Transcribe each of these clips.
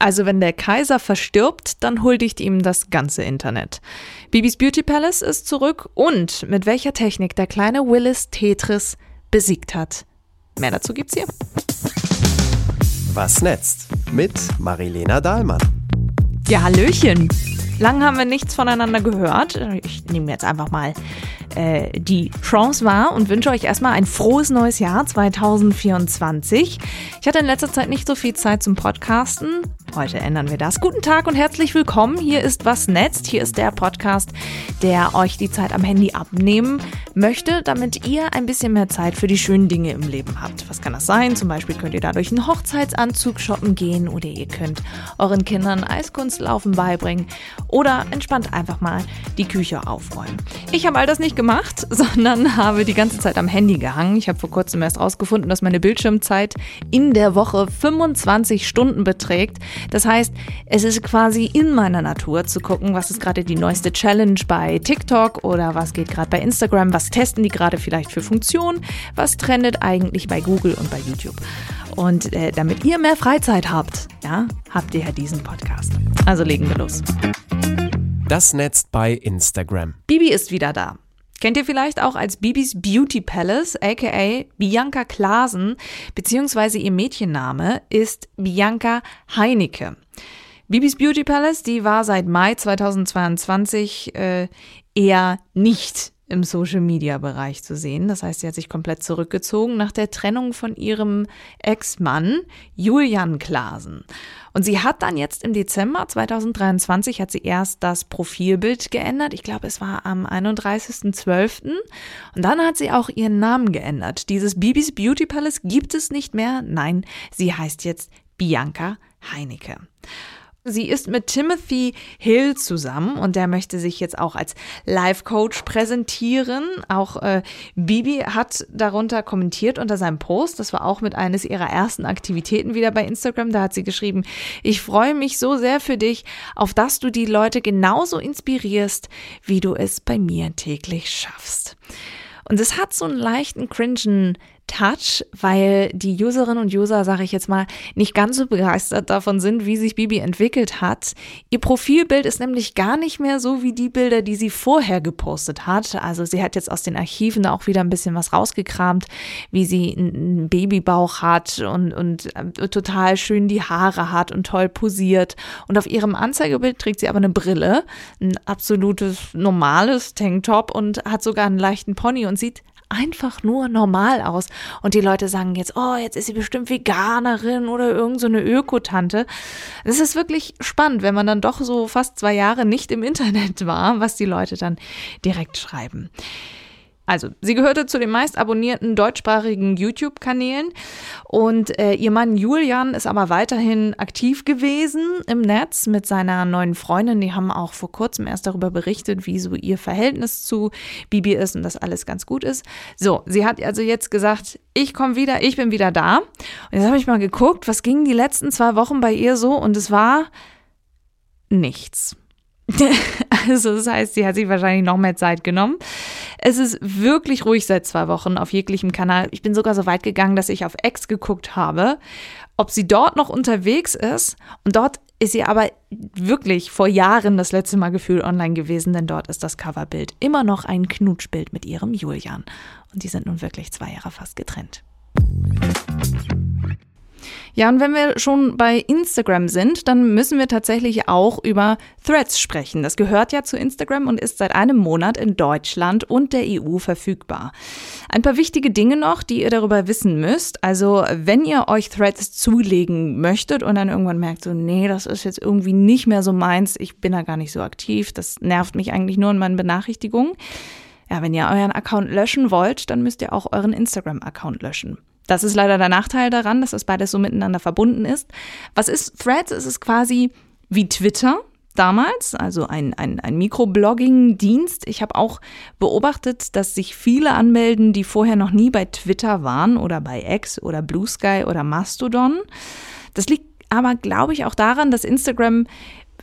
Also wenn der Kaiser verstirbt, dann huldigt ihm das ganze Internet. Bibis Beauty Palace ist zurück und mit welcher Technik der kleine Willis Tetris besiegt hat. Mehr dazu gibt's hier. Was netzt? Mit Marilena Dahlmann. Ja, Hallöchen. Lang haben wir nichts voneinander gehört. Ich nehme jetzt einfach mal äh, die Chance wahr und wünsche euch erstmal ein frohes neues Jahr 2024. Ich hatte in letzter Zeit nicht so viel Zeit zum Podcasten. Heute ändern wir das. Guten Tag und herzlich willkommen. Hier ist Was Netzt. Hier ist der Podcast, der euch die Zeit am Handy abnehmen möchte, damit ihr ein bisschen mehr Zeit für die schönen Dinge im Leben habt. Was kann das sein? Zum Beispiel könnt ihr dadurch einen Hochzeitsanzug shoppen gehen oder ihr könnt euren Kindern Eiskunstlaufen beibringen oder entspannt einfach mal die Küche aufräumen. Ich habe all das nicht gemacht, sondern habe die ganze Zeit am Handy gehangen. Ich habe vor kurzem erst rausgefunden, dass meine Bildschirmzeit in der Woche 25 Stunden beträgt. Das heißt, es ist quasi in meiner Natur zu gucken, was ist gerade die neueste Challenge bei TikTok oder was geht gerade bei Instagram, was testen die gerade vielleicht für Funktionen, was trendet eigentlich bei Google und bei YouTube. Und äh, damit ihr mehr Freizeit habt, ja, habt ihr ja diesen Podcast. Also legen wir los. Das netzt bei Instagram. Bibi ist wieder da. Kennt ihr vielleicht auch als Bibis Beauty Palace, aka Bianca Klasen, beziehungsweise ihr Mädchenname ist Bianca Heinecke. Bibis Beauty Palace, die war seit Mai 2022 äh, eher nicht im Social-Media-Bereich zu sehen. Das heißt, sie hat sich komplett zurückgezogen nach der Trennung von ihrem Ex-Mann Julian Klasen. Und sie hat dann jetzt im Dezember 2023 hat sie erst das Profilbild geändert. Ich glaube, es war am 31.12. Und dann hat sie auch ihren Namen geändert. Dieses Bibis Beauty Palace gibt es nicht mehr. Nein, sie heißt jetzt Bianca Heinecke. Sie ist mit Timothy Hill zusammen und der möchte sich jetzt auch als Life-Coach präsentieren. Auch äh, Bibi hat darunter kommentiert unter seinem Post. Das war auch mit eines ihrer ersten Aktivitäten wieder bei Instagram. Da hat sie geschrieben, ich freue mich so sehr für dich, auf dass du die Leute genauso inspirierst, wie du es bei mir täglich schaffst. Und es hat so einen leichten cringen Touch, weil die Userinnen und User, sage ich jetzt mal, nicht ganz so begeistert davon sind, wie sich Bibi entwickelt hat. Ihr Profilbild ist nämlich gar nicht mehr so wie die Bilder, die sie vorher gepostet hat. Also sie hat jetzt aus den Archiven auch wieder ein bisschen was rausgekramt, wie sie einen Babybauch hat und, und äh, total schön die Haare hat und toll posiert. Und auf ihrem Anzeigebild trägt sie aber eine Brille, ein absolutes normales Tanktop und hat sogar einen leichten Pony und sieht einfach nur normal aus. Und die Leute sagen jetzt, oh, jetzt ist sie bestimmt Veganerin oder irgend so eine Ökotante. Es ist wirklich spannend, wenn man dann doch so fast zwei Jahre nicht im Internet war, was die Leute dann direkt schreiben. Also, sie gehörte zu den meist abonnierten deutschsprachigen YouTube-Kanälen und äh, ihr Mann Julian ist aber weiterhin aktiv gewesen im Netz mit seiner neuen Freundin. Die haben auch vor kurzem erst darüber berichtet, wie so ihr Verhältnis zu Bibi ist und dass alles ganz gut ist. So, sie hat also jetzt gesagt, ich komme wieder, ich bin wieder da. Und jetzt habe ich mal geguckt, was ging die letzten zwei Wochen bei ihr so und es war nichts. also das heißt, sie hat sich wahrscheinlich noch mehr Zeit genommen. Es ist wirklich ruhig seit zwei Wochen auf jeglichem Kanal. Ich bin sogar so weit gegangen, dass ich auf X geguckt habe, ob sie dort noch unterwegs ist. Und dort ist sie aber wirklich vor Jahren das letzte Mal gefühlt online gewesen, denn dort ist das Coverbild immer noch ein Knutschbild mit ihrem Julian. Und die sind nun wirklich zwei Jahre fast getrennt. Ja, und wenn wir schon bei Instagram sind, dann müssen wir tatsächlich auch über Threads sprechen. Das gehört ja zu Instagram und ist seit einem Monat in Deutschland und der EU verfügbar. Ein paar wichtige Dinge noch, die ihr darüber wissen müsst. Also, wenn ihr euch Threads zulegen möchtet und dann irgendwann merkt, so, nee, das ist jetzt irgendwie nicht mehr so meins, ich bin da gar nicht so aktiv, das nervt mich eigentlich nur in meinen Benachrichtigungen. Ja, wenn ihr euren Account löschen wollt, dann müsst ihr auch euren Instagram-Account löschen. Das ist leider der Nachteil daran, dass das beides so miteinander verbunden ist. Was ist Threads? Es ist quasi wie Twitter damals, also ein, ein, ein Mikroblogging-Dienst. Ich habe auch beobachtet, dass sich viele anmelden, die vorher noch nie bei Twitter waren oder bei X oder Blue Sky oder Mastodon. Das liegt aber, glaube ich, auch daran, dass Instagram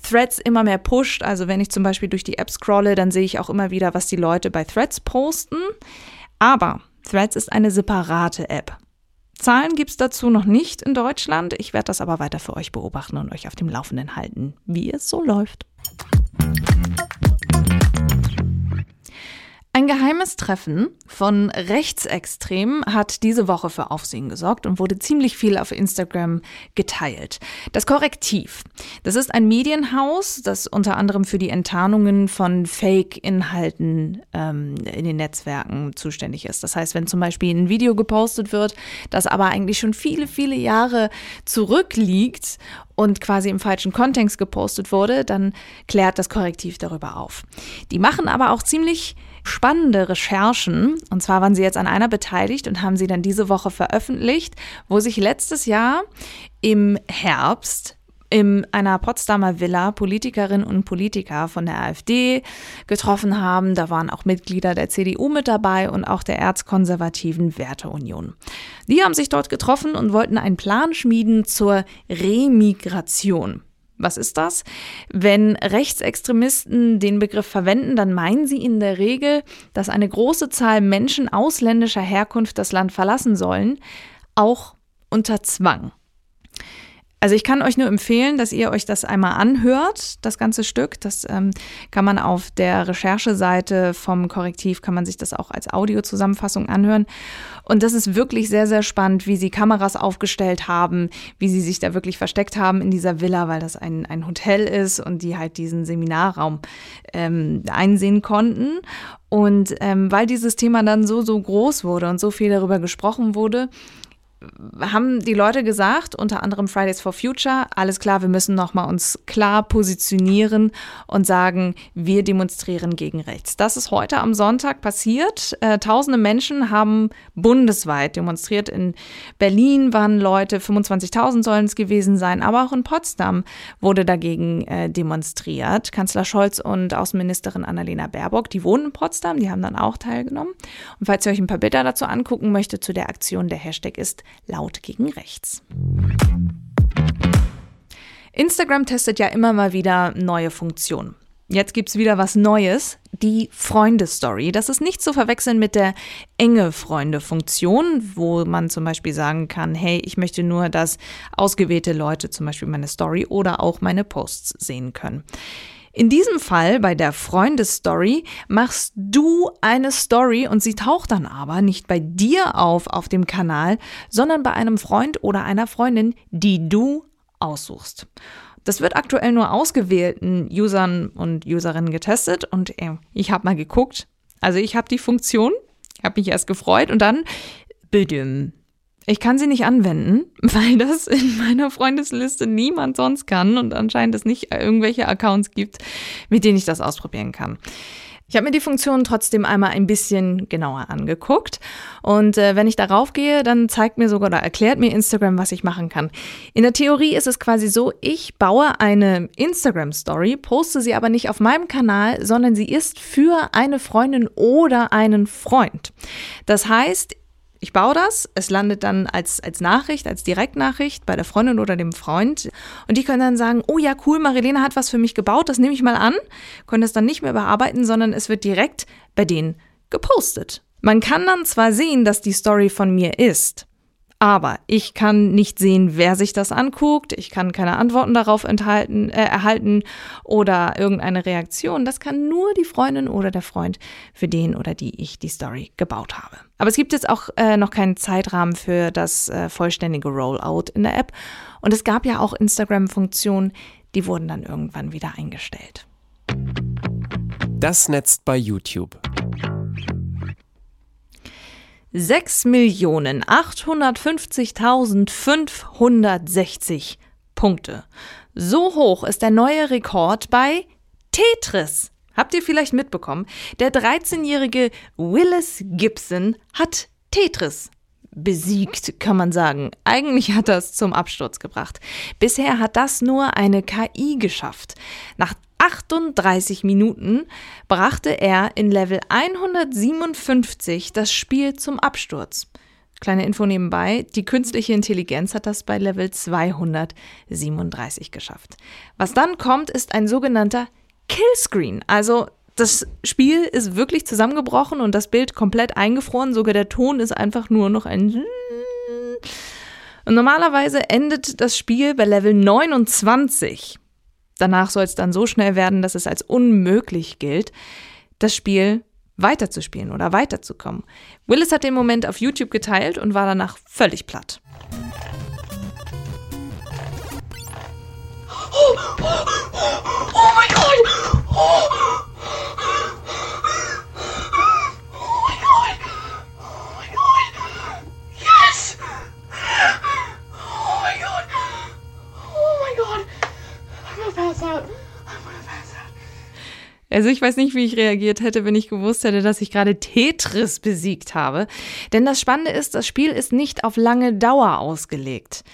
Threads immer mehr pusht. Also wenn ich zum Beispiel durch die App scrolle, dann sehe ich auch immer wieder, was die Leute bei Threads posten. Aber Threads ist eine separate App. Zahlen gibt es dazu noch nicht in Deutschland. Ich werde das aber weiter für euch beobachten und euch auf dem Laufenden halten, wie es so läuft. Ein geheimes Treffen von Rechtsextremen hat diese Woche für Aufsehen gesorgt und wurde ziemlich viel auf Instagram geteilt. Das Korrektiv. Das ist ein Medienhaus, das unter anderem für die Enttarnungen von Fake-Inhalten ähm, in den Netzwerken zuständig ist. Das heißt, wenn zum Beispiel ein Video gepostet wird, das aber eigentlich schon viele, viele Jahre zurückliegt und quasi im falschen Kontext gepostet wurde, dann klärt das Korrektiv darüber auf. Die machen aber auch ziemlich spannende Recherchen. Und zwar waren sie jetzt an einer beteiligt und haben sie dann diese Woche veröffentlicht, wo sich letztes Jahr im Herbst in einer Potsdamer Villa Politikerinnen und Politiker von der AfD getroffen haben. Da waren auch Mitglieder der CDU mit dabei und auch der erzkonservativen Werteunion. Die haben sich dort getroffen und wollten einen Plan schmieden zur Remigration. Was ist das? Wenn Rechtsextremisten den Begriff verwenden, dann meinen sie in der Regel, dass eine große Zahl Menschen ausländischer Herkunft das Land verlassen sollen, auch unter Zwang. Also ich kann euch nur empfehlen, dass ihr euch das einmal anhört, das ganze Stück. Das ähm, kann man auf der Rechercheseite vom Korrektiv, kann man sich das auch als Audiozusammenfassung anhören. Und das ist wirklich sehr, sehr spannend, wie sie Kameras aufgestellt haben, wie sie sich da wirklich versteckt haben in dieser Villa, weil das ein, ein Hotel ist und die halt diesen Seminarraum ähm, einsehen konnten. Und ähm, weil dieses Thema dann so, so groß wurde und so viel darüber gesprochen wurde, haben die Leute gesagt, unter anderem Fridays for Future, alles klar, wir müssen nochmal uns klar positionieren und sagen, wir demonstrieren gegen rechts. Das ist heute am Sonntag passiert. Äh, tausende Menschen haben bundesweit demonstriert. In Berlin waren Leute, 25.000 sollen es gewesen sein, aber auch in Potsdam wurde dagegen äh, demonstriert. Kanzler Scholz und Außenministerin Annalena Baerbock, die wohnen in Potsdam, die haben dann auch teilgenommen. Und falls ihr euch ein paar Bilder dazu angucken möchtet zu der Aktion, der Hashtag ist laut gegen rechts. Instagram testet ja immer mal wieder neue Funktionen. Jetzt gibt es wieder was Neues, die Freunde-Story. Das ist nicht zu verwechseln mit der enge Freunde-Funktion, wo man zum Beispiel sagen kann, hey, ich möchte nur, dass ausgewählte Leute zum Beispiel meine Story oder auch meine Posts sehen können. In diesem Fall, bei der Freundesstory, machst du eine Story und sie taucht dann aber nicht bei dir auf auf dem Kanal, sondern bei einem Freund oder einer Freundin, die du aussuchst. Das wird aktuell nur ausgewählten Usern und Userinnen getestet und äh, ich habe mal geguckt. Also ich habe die Funktion, habe mich erst gefreut und dann, bitte, ich kann sie nicht anwenden, weil das in meiner Freundesliste niemand sonst kann und anscheinend es nicht irgendwelche Accounts gibt, mit denen ich das ausprobieren kann. Ich habe mir die Funktion trotzdem einmal ein bisschen genauer angeguckt und äh, wenn ich darauf gehe, dann zeigt mir sogar oder erklärt mir Instagram, was ich machen kann. In der Theorie ist es quasi so, ich baue eine Instagram Story, poste sie aber nicht auf meinem Kanal, sondern sie ist für eine Freundin oder einen Freund. Das heißt, ich baue das, es landet dann als, als Nachricht, als Direktnachricht bei der Freundin oder dem Freund. Und die können dann sagen, oh ja, cool, Marilena hat was für mich gebaut, das nehme ich mal an, können das dann nicht mehr bearbeiten, sondern es wird direkt bei denen gepostet. Man kann dann zwar sehen, dass die Story von mir ist, aber ich kann nicht sehen, wer sich das anguckt. Ich kann keine Antworten darauf enthalten, äh, erhalten oder irgendeine Reaktion. Das kann nur die Freundin oder der Freund, für den oder die ich die Story gebaut habe. Aber es gibt jetzt auch äh, noch keinen Zeitrahmen für das äh, vollständige Rollout in der App. Und es gab ja auch Instagram-Funktionen, die wurden dann irgendwann wieder eingestellt. Das Netz bei YouTube. 6.850.560 Punkte. So hoch ist der neue Rekord bei Tetris. Habt ihr vielleicht mitbekommen? Der 13-jährige Willis Gibson hat Tetris besiegt, kann man sagen. Eigentlich hat es zum Absturz gebracht. Bisher hat das nur eine KI geschafft. Nach 38 Minuten brachte er in Level 157 das Spiel zum Absturz. Kleine Info nebenbei, die künstliche Intelligenz hat das bei Level 237 geschafft. Was dann kommt, ist ein sogenannter Killscreen. Also das Spiel ist wirklich zusammengebrochen und das Bild komplett eingefroren. Sogar der Ton ist einfach nur noch ein Und normalerweise endet das Spiel bei Level 29. Danach soll es dann so schnell werden, dass es als unmöglich gilt, das Spiel weiterzuspielen oder weiterzukommen. Willis hat den Moment auf YouTube geteilt und war danach völlig platt. Oh, oh, oh, oh mein Gott! Oh. Also ich weiß nicht, wie ich reagiert hätte, wenn ich gewusst hätte, dass ich gerade Tetris besiegt habe. Denn das Spannende ist, das Spiel ist nicht auf lange Dauer ausgelegt.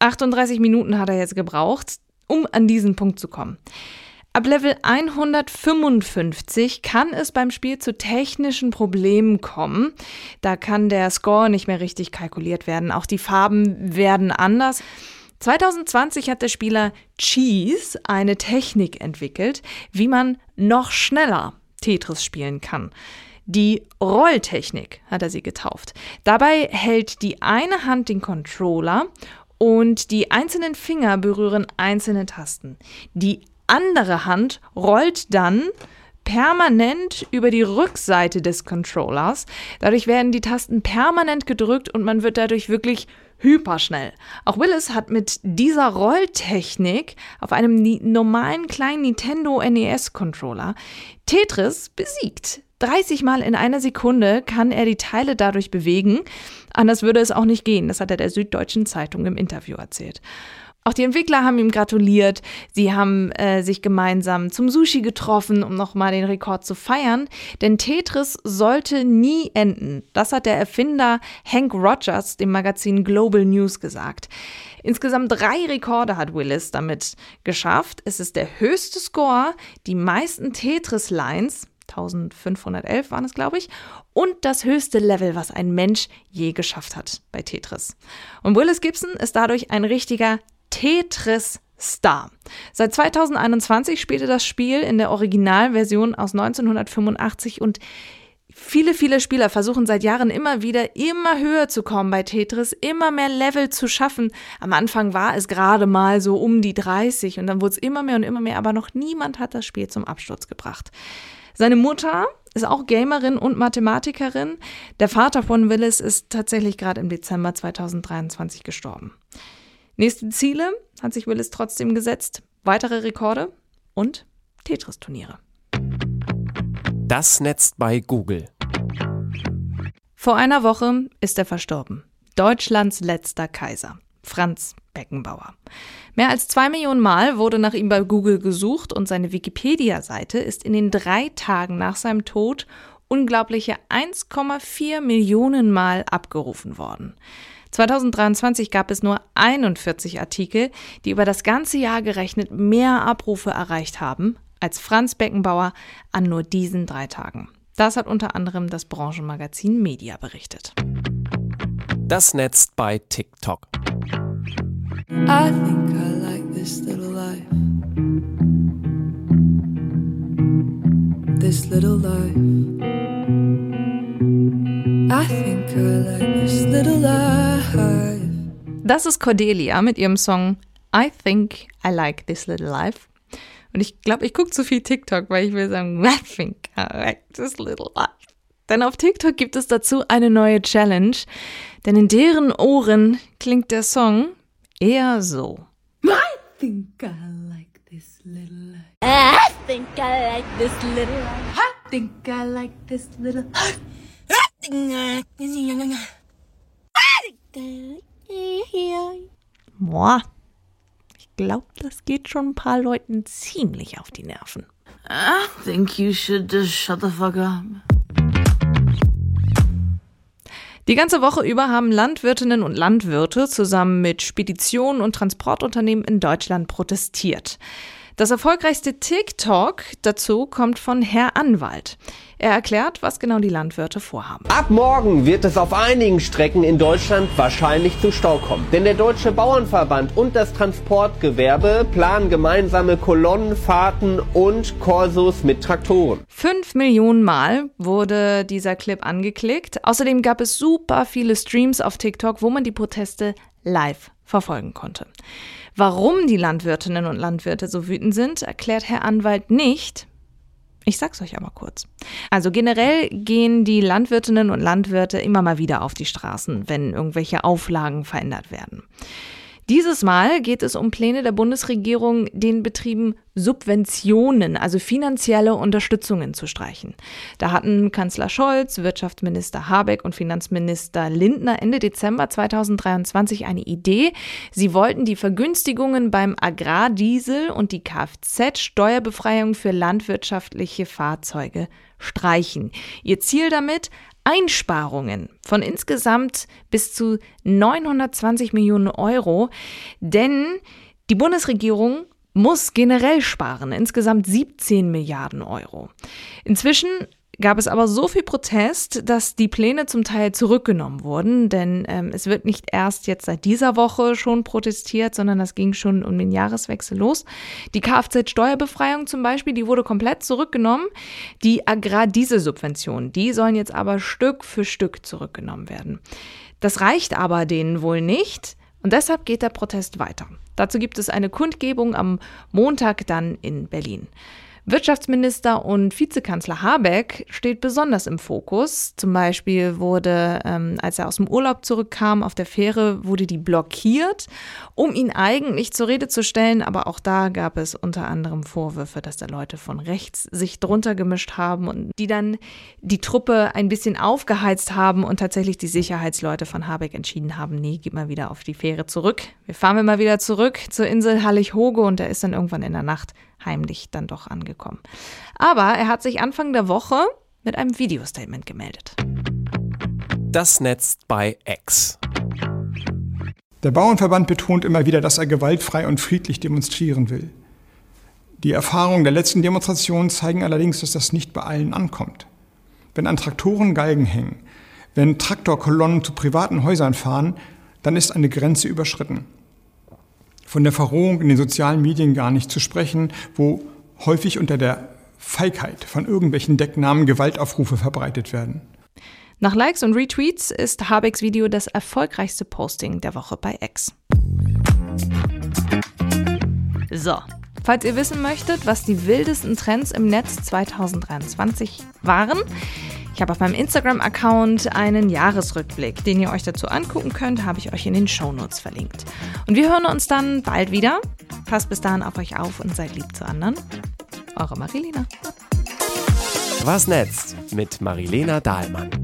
38 Minuten hat er jetzt gebraucht, um an diesen Punkt zu kommen. Ab Level 155 kann es beim Spiel zu technischen Problemen kommen. Da kann der Score nicht mehr richtig kalkuliert werden. Auch die Farben werden anders. 2020 hat der Spieler Cheese eine Technik entwickelt, wie man noch schneller Tetris spielen kann. Die Rolltechnik hat er sie getauft. Dabei hält die eine Hand den Controller und die einzelnen Finger berühren einzelne Tasten. Die andere Hand rollt dann permanent über die Rückseite des Controllers. Dadurch werden die Tasten permanent gedrückt und man wird dadurch wirklich hyperschnell. Auch Willis hat mit dieser Rolltechnik auf einem normalen kleinen Nintendo NES Controller Tetris besiegt. 30 Mal in einer Sekunde kann er die Teile dadurch bewegen. Anders würde es auch nicht gehen. Das hat er der Süddeutschen Zeitung im Interview erzählt. Auch die Entwickler haben ihm gratuliert. Sie haben äh, sich gemeinsam zum Sushi getroffen, um nochmal den Rekord zu feiern. Denn Tetris sollte nie enden. Das hat der Erfinder Hank Rogers dem Magazin Global News gesagt. Insgesamt drei Rekorde hat Willis damit geschafft. Es ist der höchste Score, die meisten Tetris-Lines, 1511 waren es, glaube ich, und das höchste Level, was ein Mensch je geschafft hat bei Tetris. Und Willis Gibson ist dadurch ein richtiger Tetris Star. Seit 2021 spielte das Spiel in der Originalversion aus 1985 und viele, viele Spieler versuchen seit Jahren immer wieder immer höher zu kommen bei Tetris, immer mehr Level zu schaffen. Am Anfang war es gerade mal so um die 30 und dann wurde es immer mehr und immer mehr, aber noch niemand hat das Spiel zum Absturz gebracht. Seine Mutter ist auch Gamerin und Mathematikerin. Der Vater von Willis ist tatsächlich gerade im Dezember 2023 gestorben. Nächste Ziele hat sich Willis trotzdem gesetzt. Weitere Rekorde und Tetris-Turniere. Das Netz bei Google. Vor einer Woche ist er verstorben. Deutschlands letzter Kaiser, Franz Beckenbauer. Mehr als zwei Millionen Mal wurde nach ihm bei Google gesucht und seine Wikipedia-Seite ist in den drei Tagen nach seinem Tod unglaubliche 1,4 Millionen Mal abgerufen worden. 2023 gab es nur 41 Artikel, die über das ganze Jahr gerechnet mehr Abrufe erreicht haben als Franz Beckenbauer an nur diesen drei Tagen. Das hat unter anderem das Branchenmagazin Media berichtet. Das Netz bei TikTok. I think I like this little life. This little life. I think I like this little life. Das ist Cordelia mit ihrem Song I Think I Like This Little Life. Und ich glaube, ich gucke zu viel TikTok, weil ich will sagen, I think I like this little life. Denn auf TikTok gibt es dazu eine neue Challenge. Denn in deren Ohren klingt der Song eher so. I think I like this little life. I think I like this little life. I think I like this little life. I think I like this little life. Boah, ich glaube, das geht schon ein paar Leuten ziemlich auf die Nerven. I think you should just shut the fuck up. Die ganze Woche über haben Landwirtinnen und Landwirte zusammen mit Speditionen und Transportunternehmen in Deutschland protestiert. Das erfolgreichste TikTok dazu kommt von Herr Anwalt. Er erklärt, was genau die Landwirte vorhaben. Ab morgen wird es auf einigen Strecken in Deutschland wahrscheinlich zu Stau kommen. Denn der Deutsche Bauernverband und das Transportgewerbe planen gemeinsame Kolonnenfahrten und Korsos mit Traktoren. Fünf Millionen Mal wurde dieser Clip angeklickt. Außerdem gab es super viele Streams auf TikTok, wo man die Proteste live verfolgen konnte. Warum die Landwirtinnen und Landwirte so wütend sind, erklärt Herr Anwalt nicht. Ich sag's euch aber kurz. Also generell gehen die Landwirtinnen und Landwirte immer mal wieder auf die Straßen, wenn irgendwelche Auflagen verändert werden. Dieses Mal geht es um Pläne der Bundesregierung, den Betrieben Subventionen, also finanzielle Unterstützungen zu streichen. Da hatten Kanzler Scholz, Wirtschaftsminister Habeck und Finanzminister Lindner Ende Dezember 2023 eine Idee. Sie wollten die Vergünstigungen beim Agrardiesel und die Kfz-Steuerbefreiung für landwirtschaftliche Fahrzeuge streichen. Ihr Ziel damit, Einsparungen von insgesamt bis zu 920 Millionen Euro, denn die Bundesregierung muss generell sparen, insgesamt 17 Milliarden Euro. Inzwischen gab es aber so viel Protest, dass die Pläne zum Teil zurückgenommen wurden, denn ähm, es wird nicht erst jetzt seit dieser Woche schon protestiert, sondern das ging schon um den Jahreswechsel los. Die Kfz-Steuerbefreiung zum Beispiel, die wurde komplett zurückgenommen. Die Agrardieselsubventionen, die sollen jetzt aber Stück für Stück zurückgenommen werden. Das reicht aber denen wohl nicht und deshalb geht der Protest weiter. Dazu gibt es eine Kundgebung am Montag dann in Berlin. Wirtschaftsminister und Vizekanzler Habeck steht besonders im Fokus. Zum Beispiel wurde, ähm, als er aus dem Urlaub zurückkam, auf der Fähre wurde die blockiert, um ihn eigentlich zur Rede zu stellen. Aber auch da gab es unter anderem Vorwürfe, dass da Leute von rechts sich drunter gemischt haben und die dann die Truppe ein bisschen aufgeheizt haben und tatsächlich die Sicherheitsleute von Habeck entschieden haben, nee, gib mal wieder auf die Fähre zurück. Wir fahren mal wieder zurück zur Insel Hallig-Hoge und er ist dann irgendwann in der Nacht heimlich dann doch angekommen. Aber er hat sich Anfang der Woche mit einem Videostatement gemeldet. Das Netz bei X. Der Bauernverband betont immer wieder, dass er gewaltfrei und friedlich demonstrieren will. Die Erfahrungen der letzten Demonstrationen zeigen allerdings, dass das nicht bei allen ankommt. Wenn an Traktoren Galgen hängen, wenn Traktorkolonnen zu privaten Häusern fahren, dann ist eine Grenze überschritten von der Verrohung in den sozialen Medien gar nicht zu sprechen, wo häufig unter der Feigheit von irgendwelchen Decknamen Gewaltaufrufe verbreitet werden. Nach Likes und Retweets ist Habecks Video das erfolgreichste Posting der Woche bei X. So, falls ihr wissen möchtet, was die wildesten Trends im Netz 2023 waren, ich habe auf meinem Instagram-Account einen Jahresrückblick, den ihr euch dazu angucken könnt, habe ich euch in den Shownotes verlinkt. Und wir hören uns dann bald wieder. Passt bis dahin auf euch auf und seid lieb zu anderen. Eure Marilena. Was netzt mit Marilena Dahlmann.